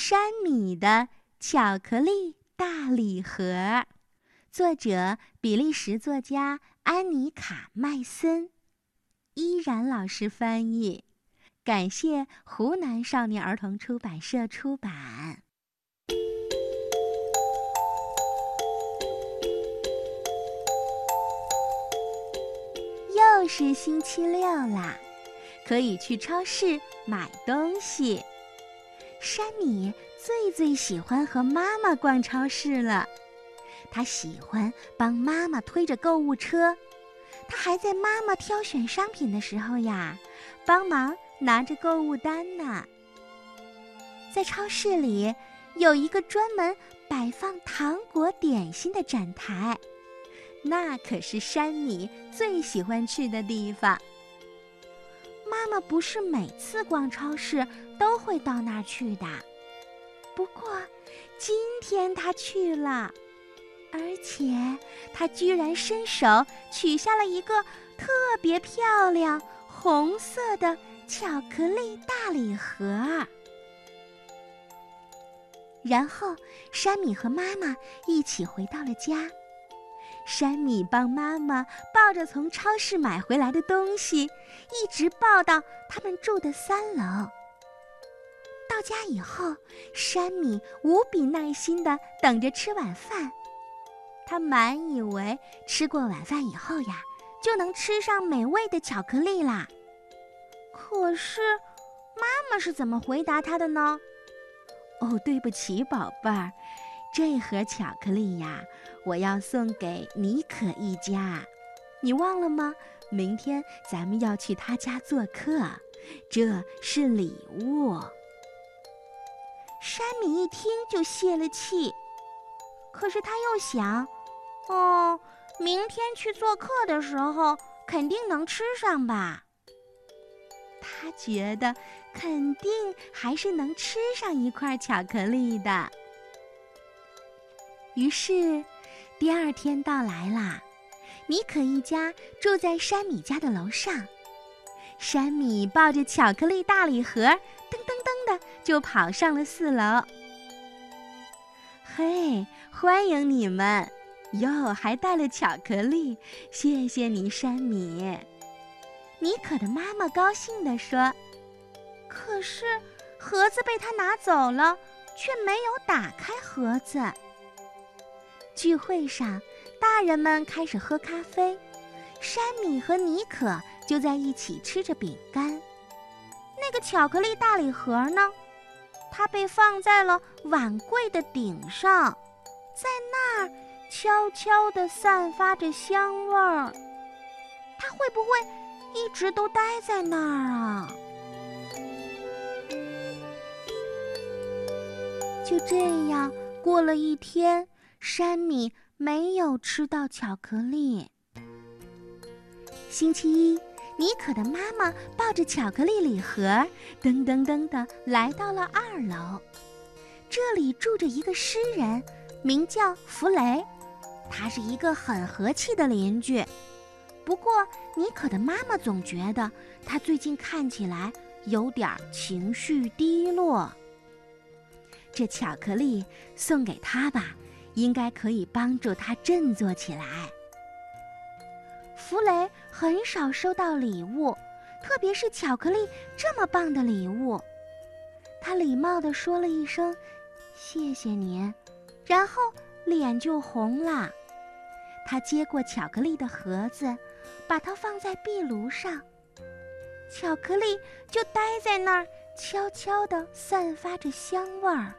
山米的巧克力大礼盒，作者比利时作家安妮卡麦森，依然老师翻译，感谢湖南少年儿童出版社出版。又是星期六啦，可以去超市买东西。山米最最喜欢和妈妈逛超市了，他喜欢帮妈妈推着购物车，他还在妈妈挑选商品的时候呀，帮忙拿着购物单呢。在超市里有一个专门摆放糖果点心的展台。那可是山米最喜欢去的地方。不是每次逛超市都会到那儿去的，不过今天他去了，而且他居然伸手取下了一个特别漂亮红色的巧克力大礼盒。然后，山米和妈妈一起回到了家。山米帮妈妈抱着从超市买回来的东西，一直抱到他们住的三楼。到家以后，山米无比耐心地等着吃晚饭。他满以为吃过晚饭以后呀，就能吃上美味的巧克力啦。可是，妈妈是怎么回答他的呢？哦，对不起，宝贝儿。这盒巧克力呀，我要送给妮可一家，你忘了吗？明天咱们要去他家做客，这是礼物。山米一听就泄了气，可是他又想，哦，明天去做客的时候肯定能吃上吧。他觉得肯定还是能吃上一块巧克力的。于是，第二天到来啦。妮可一家住在山米家的楼上。山米抱着巧克力大礼盒，噔噔噔的就跑上了四楼。嘿，欢迎你们！哟，还带了巧克力，谢谢你，山米。妮可的妈妈高兴地说：“可是盒子被他拿走了，却没有打开盒子。”聚会上，大人们开始喝咖啡，山米和妮可就在一起吃着饼干。那个巧克力大礼盒呢？它被放在了碗柜的顶上，在那儿悄悄地散发着香味儿。它会不会一直都待在那儿啊？就这样过了一天。山米没有吃到巧克力。星期一，妮可的妈妈抱着巧克力礼盒，噔噔噔的来到了二楼。这里住着一个诗人，名叫弗雷，他是一个很和气的邻居。不过，妮可的妈妈总觉得他最近看起来有点情绪低落。这巧克力送给他吧。应该可以帮助他振作起来。弗雷很少收到礼物，特别是巧克力这么棒的礼物。他礼貌地说了一声“谢谢您”，然后脸就红了。他接过巧克力的盒子，把它放在壁炉上，巧克力就待在那儿，悄悄地散发着香味儿。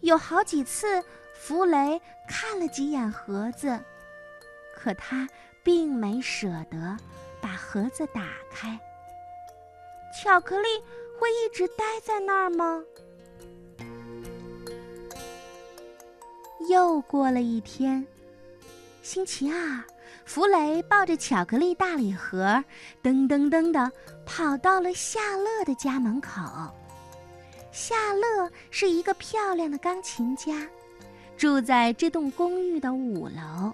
有好几次。弗雷看了几眼盒子，可他并没舍得把盒子打开。巧克力会一直待在那儿吗？又过了一天，星期二，弗雷抱着巧克力大礼盒，噔噔噔的跑到了夏乐的家门口。夏乐是一个漂亮的钢琴家。住在这栋公寓的五楼，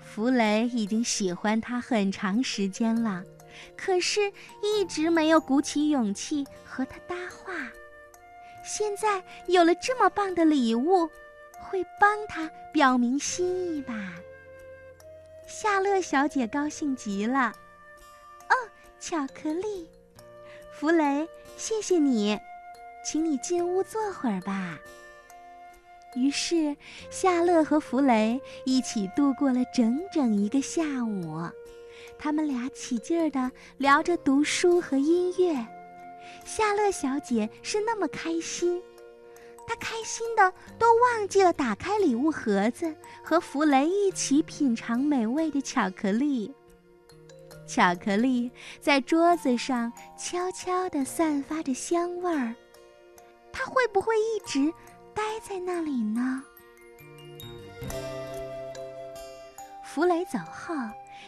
弗雷已经喜欢他很长时间了，可是一直没有鼓起勇气和他搭话。现在有了这么棒的礼物，会帮他表明心意吧？夏乐小姐高兴极了。哦，巧克力，弗雷，谢谢你，请你进屋坐会儿吧。于是，夏乐和弗雷一起度过了整整一个下午。他们俩起劲儿地聊着读书和音乐。夏乐小姐是那么开心，她开心的都忘记了打开礼物盒子，和弗雷一起品尝美味的巧克力。巧克力在桌子上悄悄地散发着香味儿，它会不会一直待在那里呢？弗雷走后，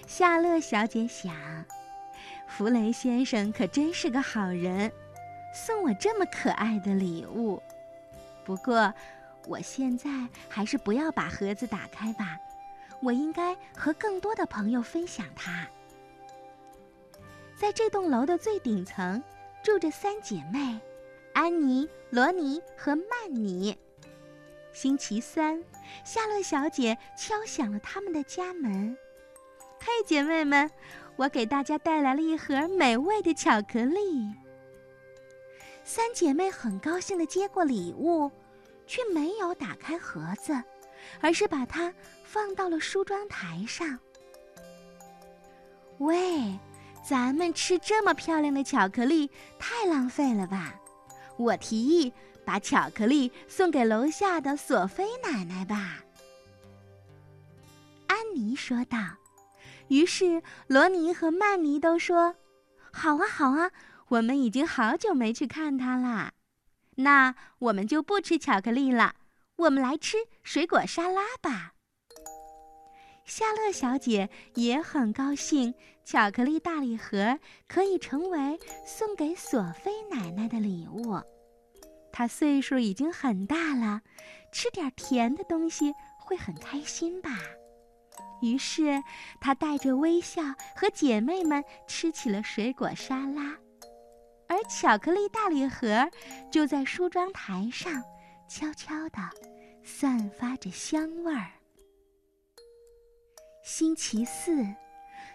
夏乐小姐想。弗雷先生可真是个好人，送我这么可爱的礼物。不过，我现在还是不要把盒子打开吧。我应该和更多的朋友分享它。在这栋楼的最顶层，住着三姐妹：安妮、罗尼和曼妮。星期三，夏乐小姐敲响了他们的家门。嘿，姐妹们！我给大家带来了一盒美味的巧克力。三姐妹很高兴地接过礼物，却没有打开盒子，而是把它放到了梳妆台上。喂，咱们吃这么漂亮的巧克力，太浪费了吧？我提议把巧克力送给楼下的索菲奶奶吧。安妮说道。于是，罗尼和曼尼都说：“好啊，好啊，我们已经好久没去看他啦。那我们就不吃巧克力了，我们来吃水果沙拉吧。”夏乐小姐也很高兴，巧克力大礼盒可以成为送给索菲奶奶的礼物。她岁数已经很大了，吃点甜的东西会很开心吧。于是，她带着微笑和姐妹们吃起了水果沙拉，而巧克力大礼盒就在梳妆台上悄悄地散发着香味儿。星期四，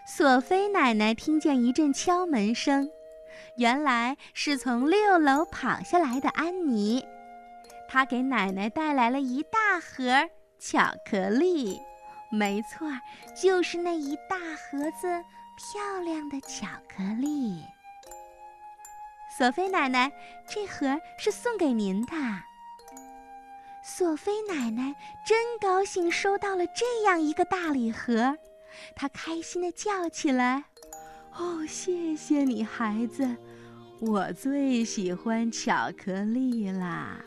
索菲奶奶听见一阵敲门声，原来是从六楼跑下来的安妮，她给奶奶带来了一大盒巧克力。没错，就是那一大盒子漂亮的巧克力。索菲奶奶，这盒是送给您的。索菲奶奶真高兴收到了这样一个大礼盒，她开心的叫起来：“哦，谢谢你，孩子，我最喜欢巧克力啦！”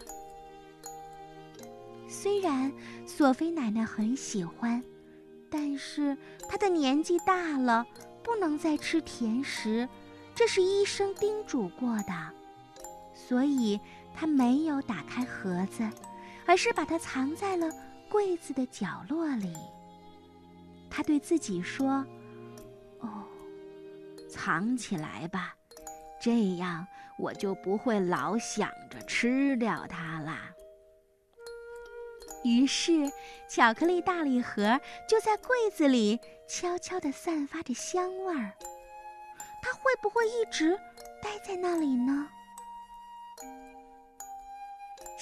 虽然索菲奶奶很喜欢。但是她的年纪大了，不能再吃甜食，这是医生叮嘱过的，所以她没有打开盒子，而是把它藏在了柜子的角落里。他对自己说：“哦，藏起来吧，这样我就不会老想着吃掉它啦。”于是，巧克力大礼盒就在柜子里悄悄地散发着香味儿。它会不会一直待在那里呢？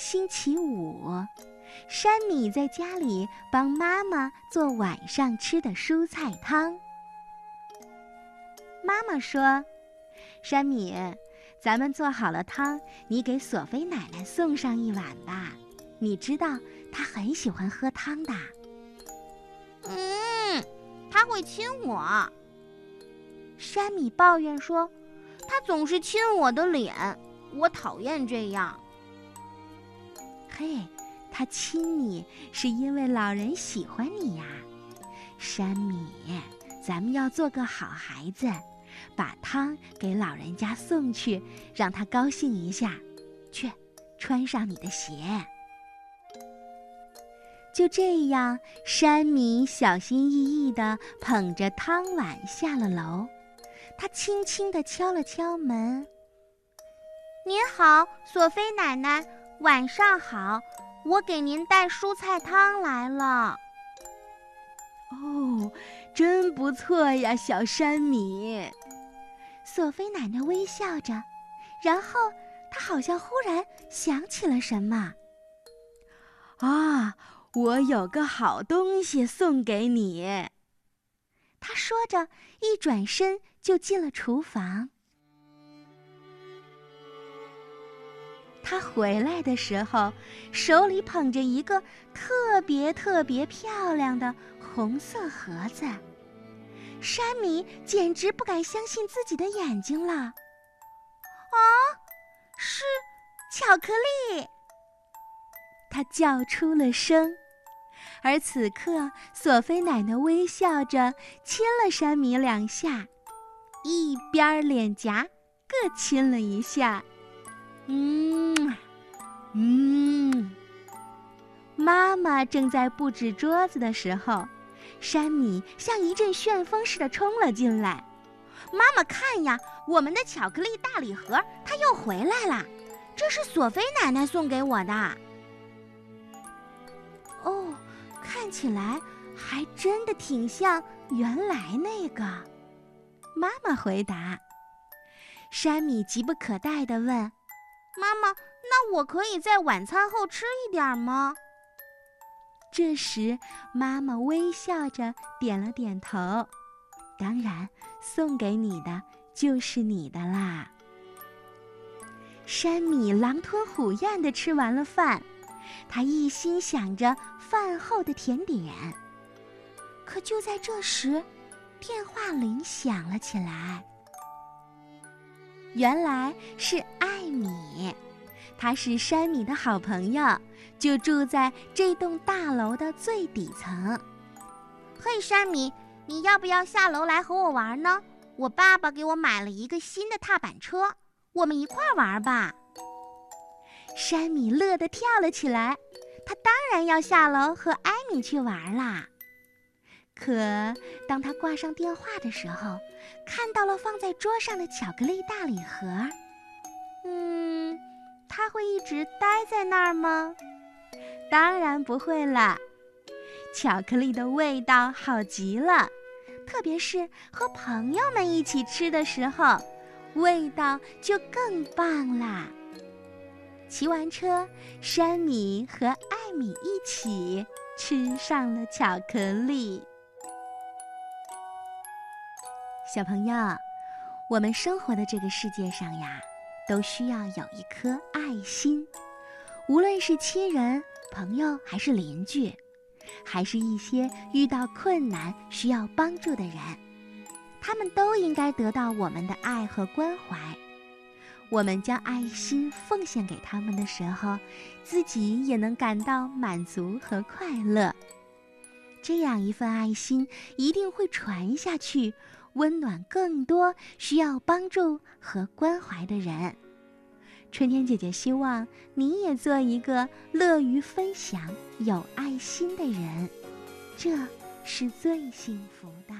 星期五，山米在家里帮妈妈做晚上吃的蔬菜汤。妈妈说：“山米，咱们做好了汤，你给索菲奶奶送上一碗吧。你知道。”她很喜欢喝汤的。嗯，她会亲我。山米抱怨说：“他总是亲我的脸，我讨厌这样。”嘿，他亲你是因为老人喜欢你呀，山米。咱们要做个好孩子，把汤给老人家送去，让他高兴一下。去，穿上你的鞋。就这样，山米小心翼翼地捧着汤碗下了楼。他轻轻地敲了敲门：“您好，索菲奶奶，晚上好，我给您带蔬菜汤来了。哦，真不错呀，小山米。索菲奶奶微笑着，然后她好像忽然想起了什么。啊，我有个好东西送给你。她说着，一转身就进了厨房。他回来的时候，手里捧着一个特别特别漂亮的红色盒子。山米简直不敢相信自己的眼睛了。啊，是巧克力！他叫出了声。而此刻，索菲奶奶微笑着亲了山米两下，一边脸颊各亲了一下。嗯，嗯。妈妈正在布置桌子的时候，山米像一阵旋风似的冲了进来。妈妈，看呀，我们的巧克力大礼盒它又回来了，这是索菲奶奶送给我的。哦，看起来还真的挺像原来那个。妈妈回答。山米急不可待地问。妈妈，那我可以在晚餐后吃一点吗？这时，妈妈微笑着点了点头。当然，送给你的就是你的啦。山米狼吞虎咽地吃完了饭，他一心想着饭后的甜点。可就在这时，电话铃响了起来。原来是阿艾米，他是山米的好朋友，就住在这栋大楼的最底层。嘿，山米，你要不要下楼来和我玩呢？我爸爸给我买了一个新的踏板车，我们一块玩吧。山米乐得跳了起来，他当然要下楼和艾米去玩啦。可当他挂上电话的时候，看到了放在桌上的巧克力大礼盒。嗯，他会一直待在那儿吗？当然不会了。巧克力的味道好极了，特别是和朋友们一起吃的时候，味道就更棒啦。骑完车，山米和艾米一起吃上了巧克力。小朋友，我们生活的这个世界上呀，都需要有一颗爱心。无论是亲人、朋友，还是邻居，还是一些遇到困难需要帮助的人，他们都应该得到我们的爱和关怀。我们将爱心奉献给他们的时候，自己也能感到满足和快乐。这样一份爱心一定会传下去。温暖更多需要帮助和关怀的人。春天姐姐希望你也做一个乐于分享、有爱心的人，这是最幸福的。